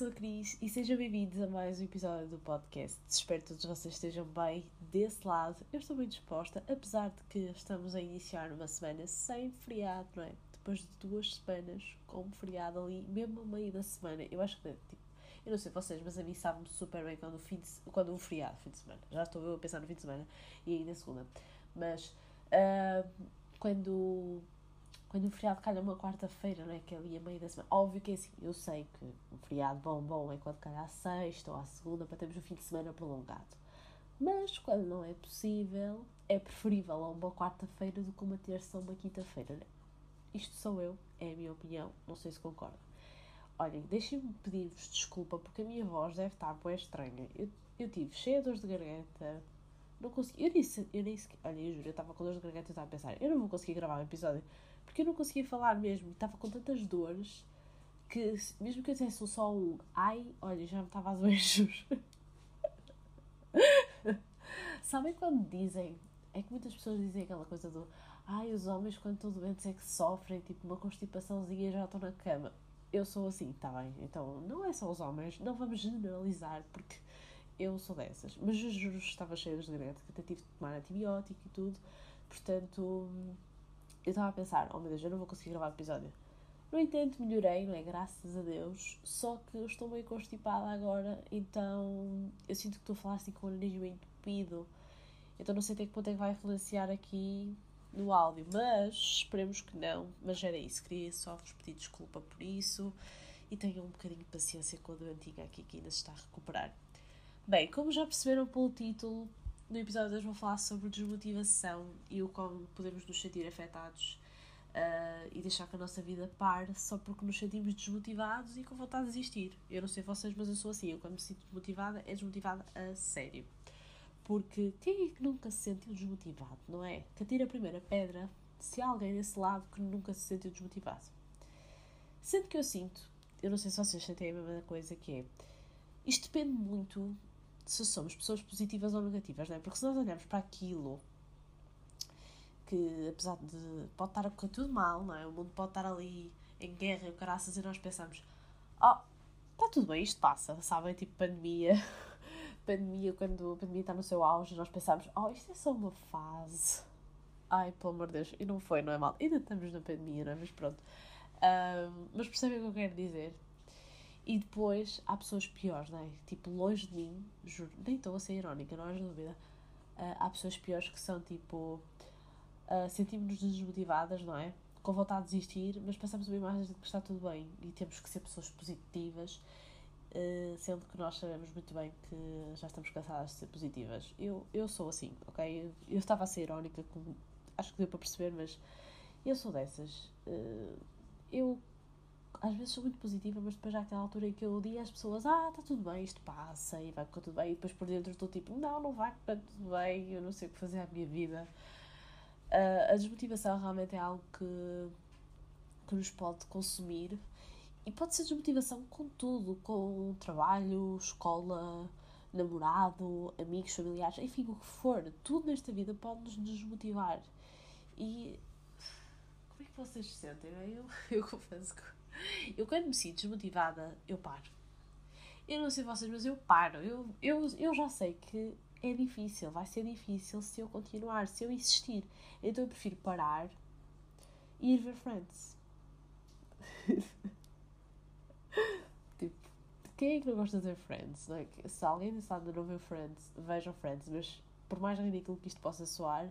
sou a Cris e sejam bem-vindos a mais um episódio do podcast. Espero que todos vocês estejam bem desse lado. Eu estou bem disposta, apesar de que estamos a iniciar uma semana sem feriado, não é? Depois de duas semanas com feriado ali, mesmo no meio da semana. Eu acho que, tipo, eu não sei vocês, mas a mim sabe-me super bem quando o fim de, quando o feriado, fim de semana. Já estou eu a pensar no fim de semana e ainda segunda. Mas uh, quando quando o feriado calha uma quarta-feira, não é? Que é ali a meio da semana. Óbvio que é assim, eu sei que um feriado bom, bom é quando calha à sexta ou à segunda para termos um fim de semana prolongado. Mas quando não é possível, é preferível uma quarta-feira do que uma terça ou uma quinta-feira, né? Isto sou eu, é a minha opinião, não sei se concordam. Olhem, deixem-me pedir-vos desculpa porque a minha voz deve estar bem estranha. Eu, eu tive cheia de dores de garganta, não consegui. Eu disse, eu nem sequer. Olha, eu juro, eu estava com dores de garganta e estava a pensar, eu não vou conseguir gravar um episódio porque eu não conseguia falar mesmo. Estava com tantas dores que, mesmo que eu dissesse só um ai, olha, já me estava a doer, juro. Sabem quando dizem? É que muitas pessoas dizem aquela coisa do ai, os homens quando estão doentes é que sofrem, tipo uma constipaçãozinha já estão na cama. Eu sou assim, está bem? Então não é só os homens, não vamos generalizar, porque eu sou dessas. Mas eu juro estava cheia de garganta, que até tive de tomar antibiótico e tudo, portanto eu estava a pensar, oh meu Deus, eu não vou conseguir gravar o episódio. No entanto, melhorei, não é? Graças a Deus. Só que eu estou meio constipada agora, então eu sinto que estou a falar assim com o nariz meio entupido. Então não sei até que ponto é que vai influenciar aqui no áudio, mas esperemos que não. Mas era isso, queria só vos pedir desculpa por isso e tenham um bocadinho de paciência com a doentinha aqui que ainda se está a recuperar. Bem, como já perceberam pelo título, no episódio de hoje vou falar sobre desmotivação e o como podemos nos sentir afetados uh, e deixar que a nossa vida pare só porque nos sentimos desmotivados e com vontade de desistir. Eu não sei vocês, mas eu sou assim. Eu quando me sinto desmotivada, é desmotivada a sério. Porque quem é que nunca se sentiu desmotivado, não é? Que atira a primeira pedra se há alguém desse lado que nunca se sentiu desmotivado. Sendo que eu sinto, eu não sei se vocês sentem a mesma coisa que é, isto depende muito se somos pessoas positivas ou negativas, não é? Porque se nós olharmos para aquilo que, apesar de pode estar a correr tudo mal, não é? O mundo pode estar ali em guerra e o caraças e nós pensamos, oh, está tudo bem, isto passa, sabem? Tipo pandemia. pandemia, quando a pandemia está no seu auge, nós pensamos, oh, isto é só uma fase. Ai, pelo amor de Deus, e não foi, não é mal. Ainda estamos na pandemia, não é? Mas pronto. Um, mas percebem o que eu quero dizer? E depois há pessoas piores, não é? Tipo, longe de mim, juro, nem estou a ser irónica, não há dúvida. Uh, há pessoas piores que são tipo. Uh, Sentimos-nos desmotivadas, não é? Com vontade de desistir, mas passamos uma imagem de que está tudo bem e temos que ser pessoas positivas, uh, sendo que nós sabemos muito bem que já estamos cansadas de ser positivas. Eu, eu sou assim, ok? Eu, eu estava a ser irónica, como, acho que deu para perceber, mas eu sou dessas. Uh, eu às vezes sou muito positiva, mas depois já aquela altura em que eu digo às pessoas, ah, está tudo bem, isto passa e vai ficar tudo bem, e depois por dentro estou tipo, não, não vai ficar tudo bem, eu não sei o que fazer à minha vida. Uh, a desmotivação realmente é algo que, que nos pode consumir e pode ser desmotivação com tudo, com trabalho, escola, namorado, amigos, familiares, enfim, o que for, tudo nesta vida pode nos desmotivar. E como é que vocês se sentem? Eu, eu confesso que eu quando me sinto desmotivada, eu paro. Eu não sei vocês, mas eu paro. Eu, eu, eu já sei que é difícil, vai ser difícil se eu continuar, se eu insistir. Então eu prefiro parar e ir ver Friends. tipo, quem é que não gosta de ver Friends? Não é? Se alguém desse lado não vê Friends, vejam Friends, mas por mais ridículo que isto possa soar,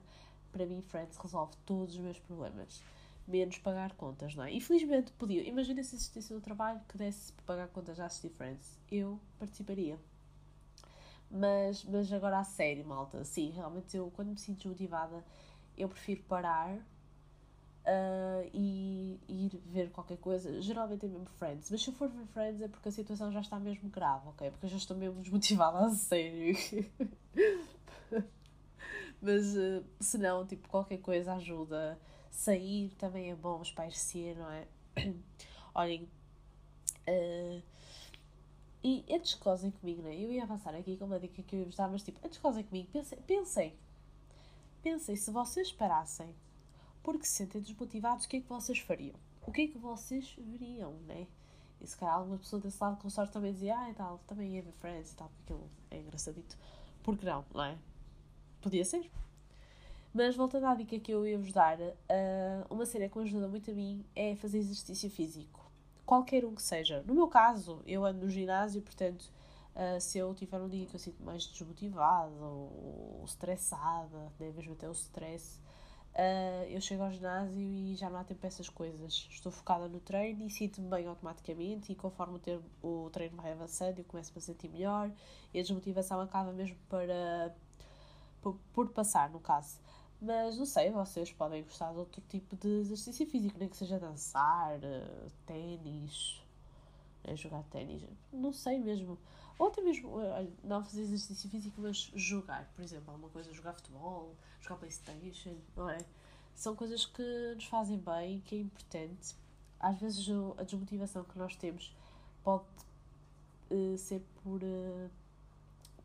para mim Friends resolve todos os meus problemas menos pagar contas, não é? Infelizmente podia. Imagina se existisse um trabalho que desse para pagar contas já assistir Friends. Eu participaria. Mas, mas agora a sério, malta. Sim, realmente eu quando me sinto desmotivada eu prefiro parar uh, e, e, ir ver qualquer coisa. Geralmente é mesmo Friends. Mas se eu for ver Friends é porque a situação já está mesmo grave, ok? Porque eu já estou mesmo desmotivada a sério. mas uh, se não, tipo, qualquer coisa ajuda sair também é bom espairecer, não é? Olhem, uh, e antes que gozem comigo, não é? Eu ia avançar aqui com uma dica que eu ia dar, mas tipo, antes que gozem comigo, pensem, pensem, pensem se vocês parassem porque se sentem desmotivados, o que é que vocês fariam? O que é que vocês veriam, né? E se calhar alguma pessoa desse lado com sorte também dizia, ah, e tal, também ver Friends e tal, porque aquilo é engraçadito. Porque não, não é? Podia ser. Mas voltando à dica que eu ia vos dar, uh, uma cena que me ajuda muito a mim é fazer exercício físico. Qualquer um que seja. No meu caso, eu ando no ginásio, portanto, uh, se eu tiver um dia que eu sinto mais desmotivada ou, estressada, né, mesmo até o stress, uh, eu chego ao ginásio e já não há tempo para essas coisas. Estou focada no treino e sinto-me bem automaticamente e conforme o, treino vai avançando eu começo a me sentir melhor e a desmotivação acaba mesmo para, por passar, no caso. Mas não sei, vocês podem gostar de outro tipo de exercício físico, nem que seja dançar, uh, ténis, né, jogar ténis, não sei mesmo. Ou até mesmo, não fazer exercício físico, mas jogar, por exemplo, alguma coisa, jogar futebol, jogar Playstation, não é? São coisas que nos fazem bem, que é importante. Às vezes a desmotivação que nós temos pode ser por,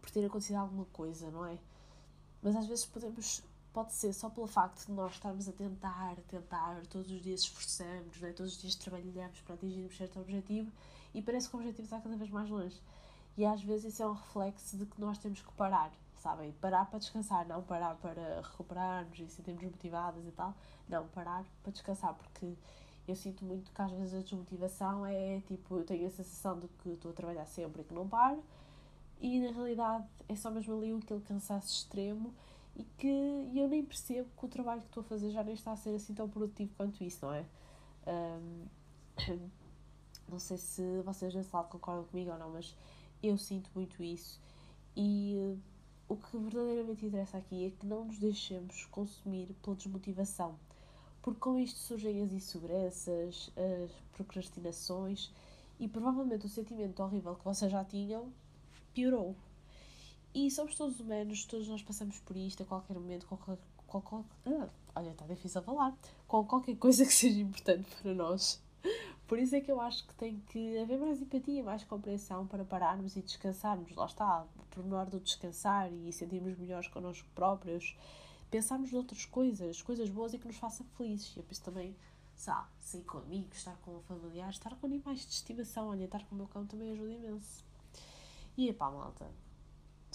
por ter acontecido alguma coisa, não é? Mas às vezes podemos pode ser só pelo facto de nós estarmos a tentar, tentar, todos os dias esforçamos, né? todos os dias trabalhamos para atingirmos certo objetivo e parece que o objetivo está cada vez mais longe. E às vezes isso é um reflexo de que nós temos que parar, sabem? Parar para descansar, não parar para recuperarmos e sentirmos motivadas e tal. Não, parar para descansar, porque eu sinto muito que às vezes a desmotivação é tipo, eu tenho a sensação de que estou a trabalhar sempre e que não paro, e na realidade é só mesmo ali aquele cansaço extremo e que eu nem percebo que o trabalho que estou a fazer já nem está a ser assim tão produtivo quanto isso, não é? Um, não sei se vocês desse lado concordam comigo ou não, mas eu sinto muito isso e uh, o que verdadeiramente interessa aqui é que não nos deixemos consumir pela desmotivação, porque com isto surgem as inseguranças, as procrastinações e provavelmente o sentimento horrível que vocês já tinham piorou. E somos todos humanos, todos nós passamos por isto a qualquer momento, com qualquer, qualquer, ah, olha, está difícil falar, com qualquer coisa que seja importante para nós. Por isso é que eu acho que tem que haver mais empatia, mais compreensão para pararmos e descansarmos. Lá está, o pormenor do descansar e sentirmos melhores connosco próprios. Pensarmos noutras coisas, coisas boas e que nos façam felizes. E eu penso também, sabe, sair com amigos, estar com familiares, estar com animais de estimação. Olha, estar com o meu cão também ajuda imenso. E epá, malta,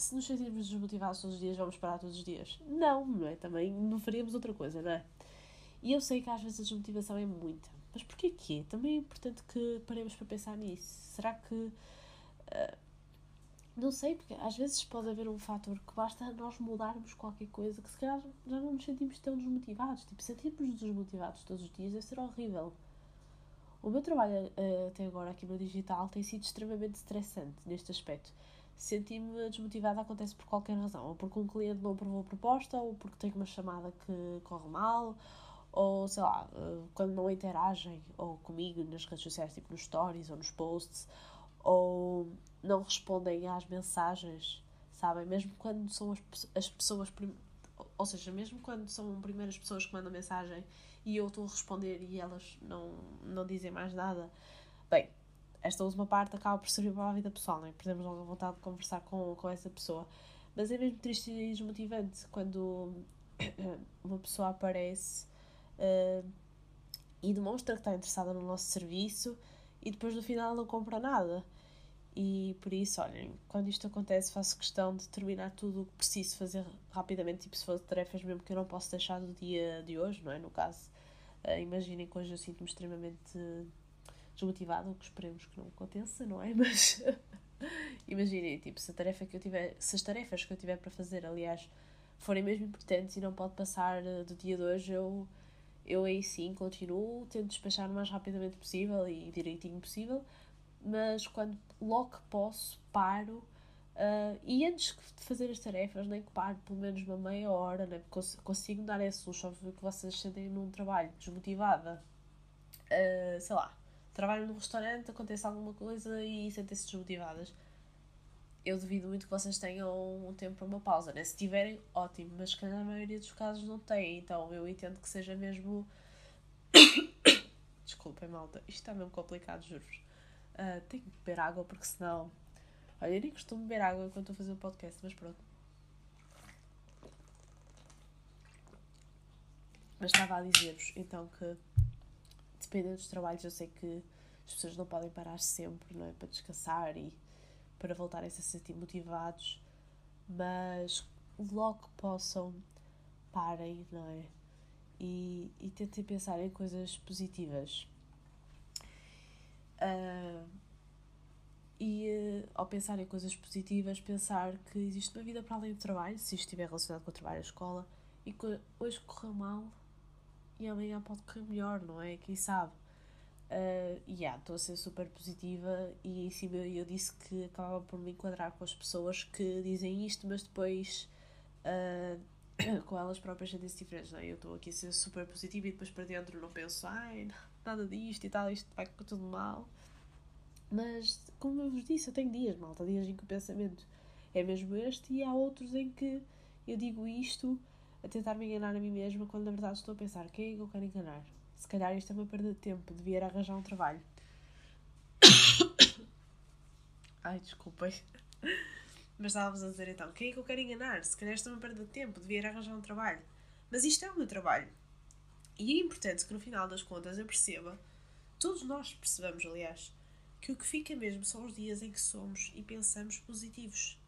se nos sentirmos desmotivados todos os dias, vamos parar todos os dias. Não, não é? Também não faríamos outra coisa, não é? E eu sei que às vezes a desmotivação é muita. Mas porquê que é? Também é importante que paremos para pensar nisso. Será que. Uh, não sei, porque às vezes pode haver um fator que basta nós mudarmos qualquer coisa que se calhar já não nos sentimos tão desmotivados. Tipo, sentirmos desmotivados todos os dias deve ser horrível. O meu trabalho uh, até agora aqui no digital tem sido extremamente estressante neste aspecto senti-me desmotivada acontece por qualquer razão. Ou porque um cliente não aprovou a proposta, ou porque tem uma chamada que corre mal, ou sei lá, eh, quando não interagem ou comigo nas redes sociais, tipo nos stories ou nos posts, ou não respondem às mensagens, sabem? Mesmo quando são as, as pessoas, ou seja, mesmo quando são primeiras pessoas que mandam mensagem e eu estou a responder e elas não, não dizem mais nada, bem, esta última parte acaba por servir para a vida pessoal, né? perdemos logo a vontade de conversar com, com essa pessoa. Mas é mesmo triste e desmotivante quando uma pessoa aparece uh, e demonstra que está interessada no nosso serviço e depois no final não compra nada. E por isso, olhem, quando isto acontece, faço questão de terminar tudo o que preciso fazer rapidamente, tipo se for tarefas mesmo que eu não posso deixar do dia de hoje, não é? No caso, uh, imaginem que hoje eu sinto-me extremamente desmotivada, o que esperemos que não aconteça, não é? Mas imaginem, tipo, se tarefa que eu tiver, se as tarefas que eu tiver para fazer, aliás, forem mesmo importantes e não pode passar eh, do dia de hoje, eu, eu aí sim continuo, tento despachar o mais rapidamente possível e direitinho possível, mas quando logo que posso, paro. Uh, e antes de fazer as tarefas, nem que pare pelo menos uma meia hora, né? porque consigo dar esse luxo, óbvio que vocês sentem num trabalho desmotivada, uh, sei lá, trabalham no restaurante, acontece alguma coisa e sentem-se desmotivadas. Eu duvido muito que vocês tenham um tempo para uma pausa, né? Se tiverem, ótimo, mas que na maioria dos casos não têm, então eu entendo que seja mesmo. Desculpem, malta, isto está mesmo complicado, juro-vos. Uh, tenho que beber água porque senão. Olha, eu nem costumo beber água enquanto estou a fazer o podcast, mas pronto. Mas estava a dizer-vos então que dependendo dos trabalhos, eu sei que as pessoas não podem parar sempre, não é? Para descansar e para voltarem -se a se sentir motivados, mas logo que possam, parem, não é? E, e tentem pensar em coisas positivas. Uh, e uh, ao pensar em coisas positivas, pensar que existe uma vida para além do trabalho, se estiver relacionado com o trabalho, a escola, e que hoje correu mal e amanhã pode correr melhor, não é? Quem sabe? Uh, e yeah, estou a ser super positiva e em cima eu disse que acabava por me enquadrar com as pessoas que dizem isto, mas depois uh, com elas próprias sentem-se diferentes, não é? Eu estou aqui a ser super positiva e depois para dentro não penso, ai, nada disto e tal, isto vai correr tudo mal. Mas, como eu vos disse, eu tenho dias, malta, dias em que o pensamento é mesmo este e há outros em que eu digo isto a tentar me enganar a mim mesma quando na verdade estou a pensar quem é que eu quero enganar. Se calhar isto é uma perda de tempo, devia arranjar um trabalho. Ai, desculpem. Mas estávamos a dizer então, quem é que eu quero enganar? Se calhar isto é uma perda de tempo, devia arranjar um trabalho. Mas isto é o meu trabalho. E é importante que no final das contas eu perceba, todos nós percebamos, aliás, que o que fica mesmo são os dias em que somos e pensamos positivos.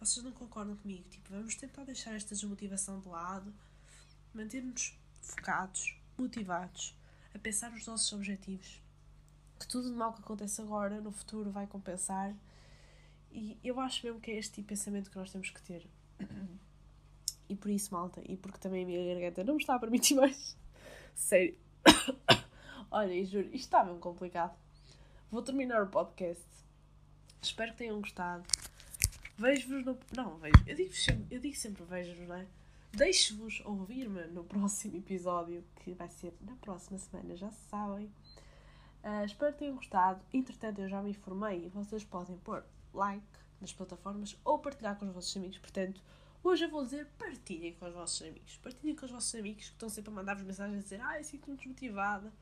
Vocês não concordam comigo? Tipo, vamos tentar deixar esta desmotivação de lado, manter-nos focados, motivados, a pensar nos nossos objetivos. Que tudo de mal que acontece agora, no futuro, vai compensar. E eu acho mesmo que é este tipo de pensamento que nós temos que ter. E por isso, malta, e porque também a minha garganta não me está a permitir mais. Sério. Olha, juro, isto está mesmo complicado. Vou terminar o podcast. Espero que tenham gostado. Vejo-vos no. Não, vejo. Eu digo, sempre, eu digo sempre vejo-vos, não é? Deixo-vos ouvir-me no próximo episódio, que vai ser na próxima semana, já sabem. Uh, espero que tenham gostado. Entretanto, eu já me informei e vocês podem pôr like nas plataformas ou partilhar com os vossos amigos. Portanto, hoje eu vou dizer partilhem com os vossos amigos. Partilhem com os vossos amigos que estão sempre a mandar-vos mensagens a dizer ai, sinto-me desmotivada.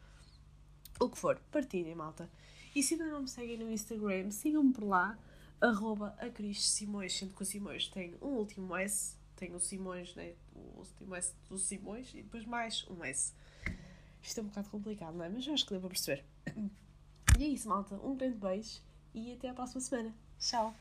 O que for, partilhem, malta. E se ainda não me seguem no Instagram, sigam-me por lá arroba a Cris Simões, sendo que o Simões tem um último S, tem o Simões, né? o último S do Simões e depois mais um S. Isto é um bocado complicado, não é? Mas eu acho que deu para perceber. E é isso, malta. Um grande beijo e até à próxima semana. Tchau!